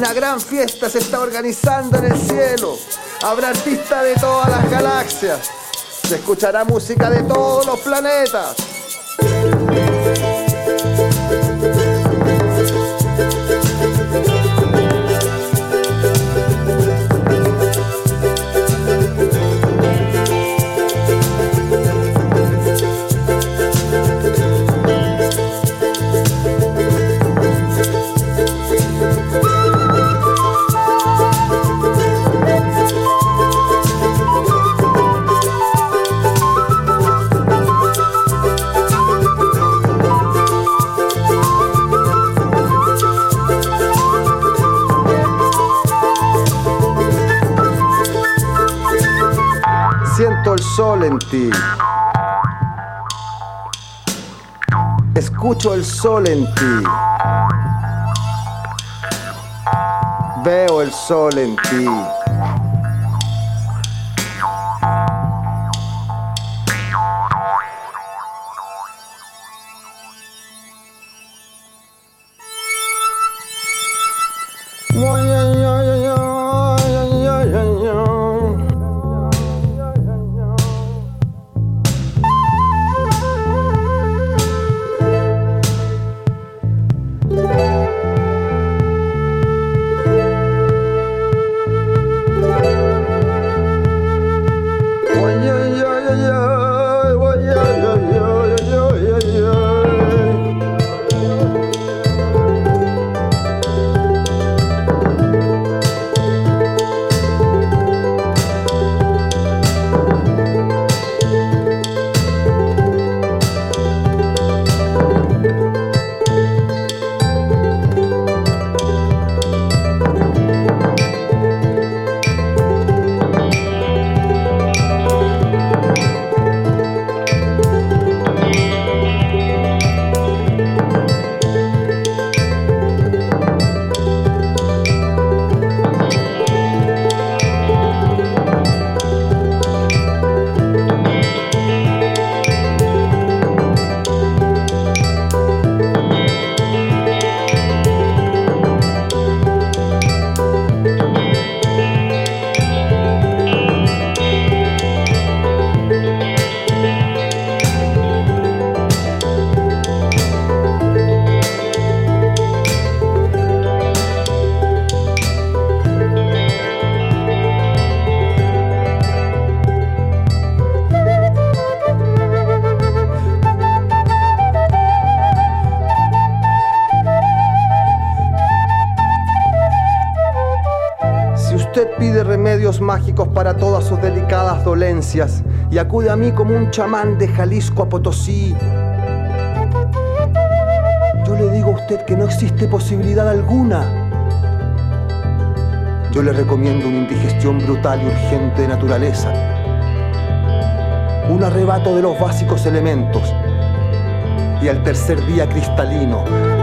Una gran fiesta se está organizando en el cielo. Habrá artistas de todas las galaxias. Se escuchará música de todos los planetas. Escucho el sol en ti. Veo el sol en ti. Usted pide remedios mágicos para todas sus delicadas dolencias y acude a mí como un chamán de Jalisco a Potosí, yo le digo a usted que no existe posibilidad alguna. Yo le recomiendo una indigestión brutal y urgente de naturaleza, un arrebato de los básicos elementos. Y al tercer día cristalino